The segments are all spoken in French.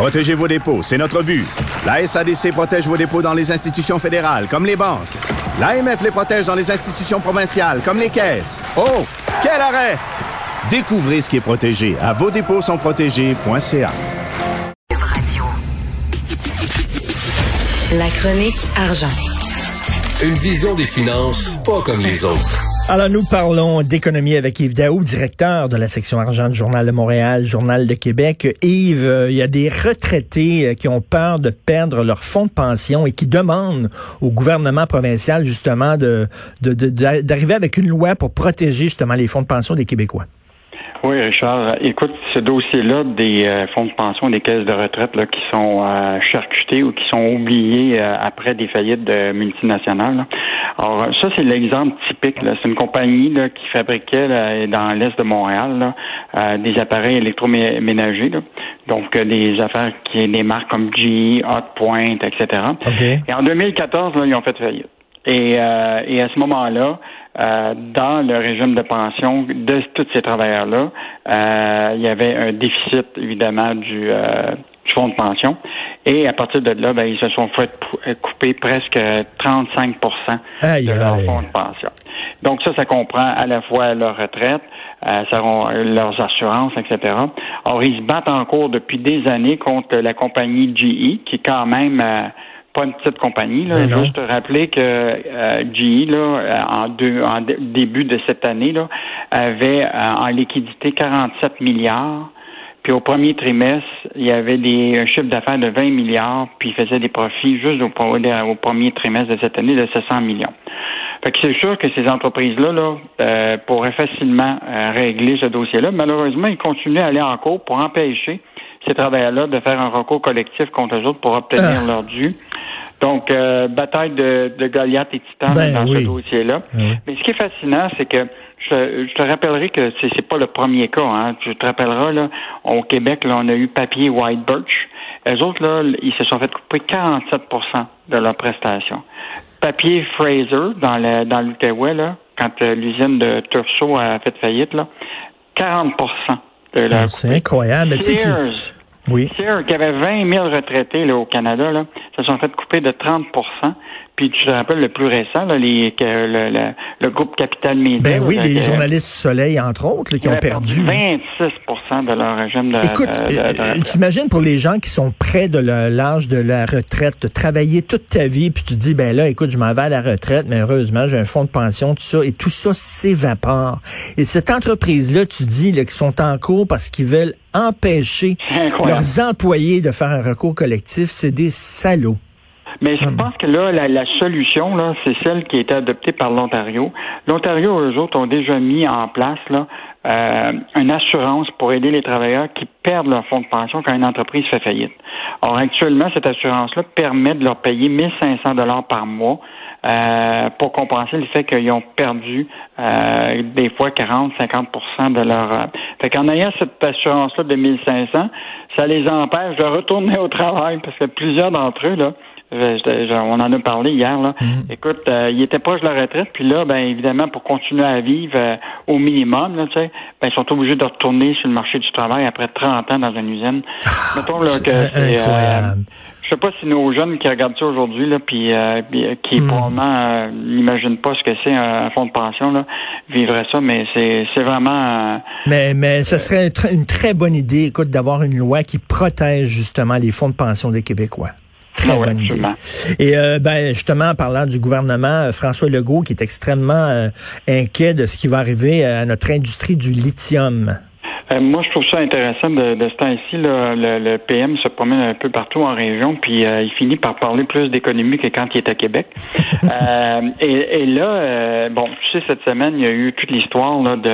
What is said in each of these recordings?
Protégez vos dépôts, c'est notre but. La SADC protège vos dépôts dans les institutions fédérales, comme les banques. L'AMF les protège dans les institutions provinciales, comme les caisses. Oh, quel arrêt! Découvrez ce qui est protégé à vos dépôts sont protégés.ca. La chronique argent. Une vision des finances pas comme les autres. Alors, nous parlons d'économie avec Yves Daou, directeur de la section argent du Journal de Montréal, Journal de Québec. Yves, euh, il y a des retraités euh, qui ont peur de perdre leur fonds de pension et qui demandent au gouvernement provincial, justement, d'arriver avec une loi pour protéger, justement, les fonds de pension des Québécois. Oui, Richard. Écoute, ce dossier-là des euh, fonds de pension, des caisses de retraite là, qui sont euh, charcutés ou qui sont oubliés euh, après des faillites de multinationales. Alors, ça, c'est l'exemple typique. C'est une compagnie là, qui fabriquait dans l'est de Montréal des appareils électroménagers. Donc, des affaires qui des marques comme GE, Hotpoint, etc. Et en 2014, là, ils ont fait faillite. Et, et à ce moment-là, euh, dans le régime de pension de tous ces travailleurs-là, euh, il y avait un déficit, évidemment, du, euh, du, fonds de pension. Et à partir de là, ben, ils se sont fait couper presque 35% de leur fonds de pension. Donc ça, ça comprend à la fois leur retraite, euh, leurs assurances, etc. Or, ils se battent en cours depuis des années contre la compagnie GE, qui est quand même pas une petite compagnie. Là. Ben Juste rappeler que euh, GE, là, euh, en, deux, en début de cette année, là, avait euh, en liquidité 47 milliards. Puis au premier trimestre, il y avait des un chiffre d'affaires de 20 milliards, puis il faisait des profits juste au, au, premier trimestre de cette année de 700 millions. Fait que c'est sûr que ces entreprises-là là, euh, pourraient facilement régler ce dossier-là. Malheureusement, ils continuent à aller en cours pour empêcher ces travailleurs-là de faire un recours collectif contre eux autres pour obtenir ah. leur dû. Donc, euh, bataille de, de Goliath et Titan ben dans ce dossier-là. Mais ce qui est fascinant, c'est que je, te rappellerai que c'est, c'est pas le premier cas. Hein. Tu te rappelleras, là, au Québec, là, on a eu Papier White Birch. Les autres, là, ils se sont fait couper 47 de leurs prestations. Papier Fraser, dans, le, dans l'Outaouais, là, quand euh, l'usine de Turso a fait faillite, là, 40 ah, c'est incroyable. Sears, oui. Sears, qui avait 20 000 retraités là, au Canada, là, se sont fait couper de 30 puis tu te rappelles le plus récent, là, les, le, le, le, groupe Capital Média. Ben oui, les journalistes du Soleil, entre autres, qui ont perdu. 26% de leur régime de Écoute, euh, tu imagines pour les gens qui sont près de l'âge de la retraite, de travailler toute ta vie, puis tu te dis, ben là, écoute, je m'en vais à la retraite, mais heureusement, j'ai un fonds de pension, tout ça, et tout ça s'évapore. Et cette entreprise-là, tu dis, là, qui sont en cours parce qu'ils veulent empêcher leurs employés de faire un recours collectif, c'est des salauds. Mais je hmm. pense que là, la, solution, là, c'est celle qui a été adoptée par l'Ontario. L'Ontario, eux autres, ont déjà mis en place là, euh, une assurance pour aider les travailleurs qui perdent leur fonds de pension quand une entreprise fait faillite. Or, actuellement, cette assurance-là permet de leur payer 1500 dollars par mois euh, pour compenser le fait qu'ils ont perdu euh, des fois 40-50% de leur... Euh, fait qu'en ayant cette assurance-là de 1500, ça les empêche de retourner au travail parce que plusieurs d'entre eux, là, on en a parlé hier. Là. Mm. Écoute, euh, il était proche de la retraite, puis là, ben évidemment, pour continuer à vivre euh, au minimum, là, ben, ils sont obligés de retourner sur le marché du travail après 30 ans dans une usine. Ah, Mettons là, que euh, je sais pas si nos jeunes qui regardent ça aujourd'hui, là, puis qui mm. probablement n'imaginent pas ce que c'est un, fonds de pension, là, vivraient ça, mais c'est, c'est vraiment. mais mais ce serait une très bonne idée, écoute, d'avoir une loi qui protège justement les fonds de pension des Québécois. Très bonne idée. Et euh, ben, justement, en parlant du gouvernement, euh, François Legault, qui est extrêmement euh, inquiet de ce qui va arriver à notre industrie du lithium. moi, je trouve ça intéressant de, de ce temps-ci. Le, le, PM se promène un peu partout en région, puis il finit par parler plus d'économie que quand il est à Québec. et, et, là, bon, tu sais, cette semaine, il y a eu toute l'histoire de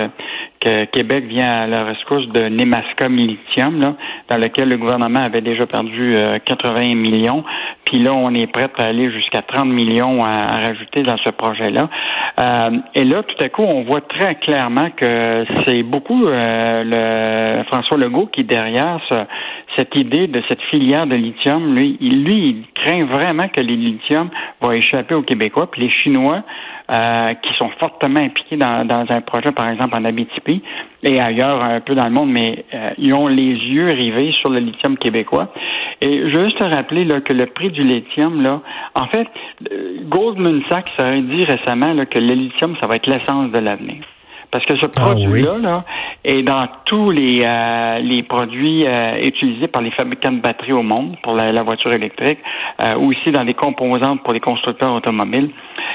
que Québec vient à la rescousse de Nemaska Militium, là, dans lequel le gouvernement avait déjà perdu 80 euh, millions. Puis là, on est prêt à aller jusqu'à 30 millions à, rajouter dans ce projet-là. Euh, et là, tout à coup, on voit très clairement que c'est beaucoup euh, le François Legault qui derrière cette idée de cette filière de lithium. Lui, il, lui, il craint vraiment que les lithium vont échapper aux Québécois. Puis les Chinois euh, qui sont fortement impliqués dans, dans, un projet, par exemple en Abitibi et ailleurs un peu dans le monde, mais euh, ils ont les yeux rivés sur le lithium québécois. Et je veux juste te rappeler là, que le prix du lithium, là, en fait, Goldman Sachs a dit récemment là, que le lithium, ça va être l'essence de l'avenir. Parce que ce ah produit-là là, est dans tous les, euh, les produits euh, utilisés par les fabricants de batteries au monde pour la, voiture électrique, euh, ou aussi dans les composantes pour les constructeurs automobiles.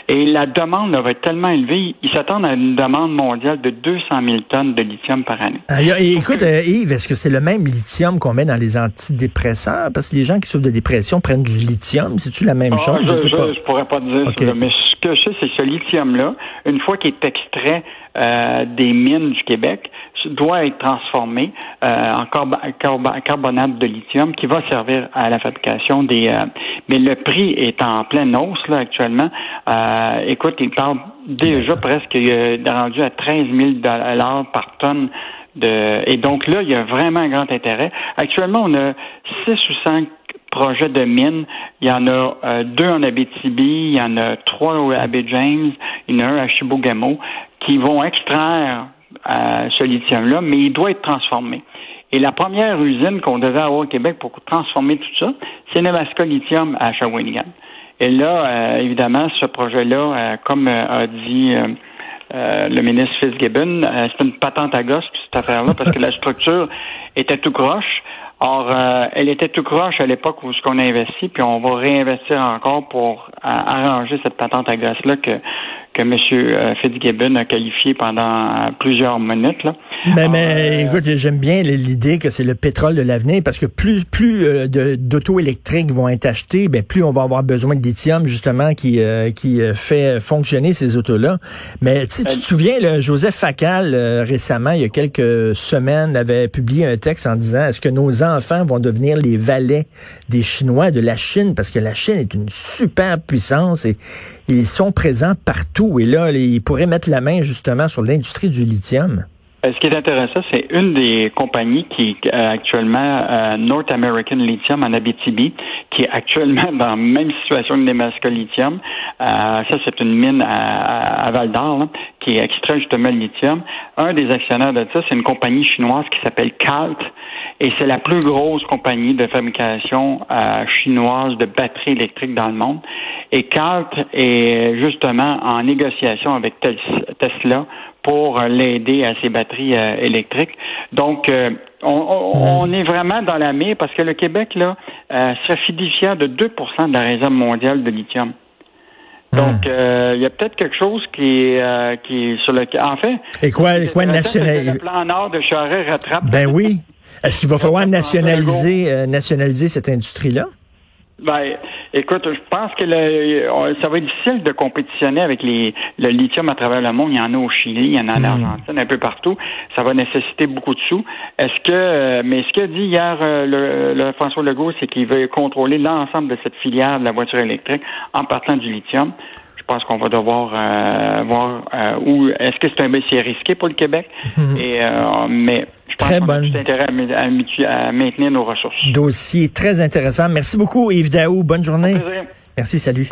Et la demande va être tellement élevée, ils s'attendent à une demande mondiale de 200 000 tonnes de lithium par année. Ah, écoute, Yves, est-ce que c'est le même lithium qu'on met dans les antidépresseurs? Parce que les gens qui souffrent de dépression prennent du lithium. C'est-tu la même ah, chose? Je, ne pourrais pas dire ça, mais ce que je sais, c'est que ce lithium-là, une fois qu'il est extrait euh, des mines du Québec doit être transformé euh, en carbonate de lithium qui va servir à la fabrication des. Euh, mais le prix est en pleine hausse là actuellement. écoute, il parle déjà presque rendu à 13 000 dollars par tonne. De, et donc là, il y a vraiment un grand intérêt. Actuellement, on a six ou cinq projets de mines. Il y en a deux en Abitibi, il y en a trois à Bay James, il y en a un à Chibougamau qui vont extraire euh, ce lithium-là, mais il doit être transformé. Et la première usine qu'on devait avoir au Québec pour transformer tout ça, c'est Nemaska Lithium à Shawinigan. Et là, euh, évidemment, ce projet-là, euh, comme a dit le ministre Fitzgibbon, c'est une patente à gosse, cette affaire-là, parce que la structure était tout croche. Or, elle était tout croche à l'époque où ce qu'on a investi, puis on va réinvestir encore pour arranger cette patente à gosse-là que que M. Euh, Fitzgibbon a qualifié pendant plusieurs minutes. Là. Mais, mais euh, écoute, j'aime bien l'idée que c'est le pétrole de l'avenir parce que plus plus euh, d'auto électriques vont être achetés, ben plus on va avoir besoin de lithium justement qui qui fait fonctionner ces autos-là. Mais tu te souviens, là, Joseph Facal récemment, il y a quelques semaines, avait publié un texte en disant est-ce que nos enfants vont devenir les valets des Chinois de la Chine? Parce que la Chine est une super puissance et ils sont présents partout. Et là, ils pourraient mettre la main justement sur l'industrie du lithium. Euh, ce qui est intéressant, c'est une des compagnies qui est euh, actuellement euh, North American Lithium en Abitibi, qui est actuellement dans la même situation que Nemaska Lithium. ça, c'est une mine à, Val d'Or qui extrait justement le lithium. Un des actionnaires de ça, c'est une compagnie chinoise qui s'appelle CALT, et c'est la plus grosse compagnie de fabrication chinoise de batteries électriques dans le monde. Et CALT est justement en négociation avec Tesla pour l'aider à ses batteries euh, électriques. Donc, euh, on, est vraiment dans la mer parce que le Québec, là, euh, serait fiduciaire de 2% de la réserve mondiale de lithium. Donc, il y a peut-être quelque chose qui est, qui est sur le... En fait... Et quoi, quoi nationaliser... Le plan Nord de Charest rattrape... Ben oui. Est-ce qu'il va falloir nationaliser, nationaliser cette industrie-là? Ben, écoute, je pense que le, ça va être difficile de compétitionner avec les, le lithium à travers le monde. Il y en a au Chili, il y en a en hmm. Argentine, un peu partout. Ça va nécessiter beaucoup de sous. Est-ce que, mais ce qu'a dit hier euh, le, François Legault, c'est qu'il veut contrôler l'ensemble de cette filière de la voiture électrique en partant du lithium. Je pense qu'on va devoir euh, voir euh, où est-ce que c'est un métier risqué pour le Québec? Hmm. Et mais très bonne. intérêt à, maintenir nos ressources. Dossier très intéressant. Merci beaucoup, Yves Daou. Bonne journée. Merci, salut.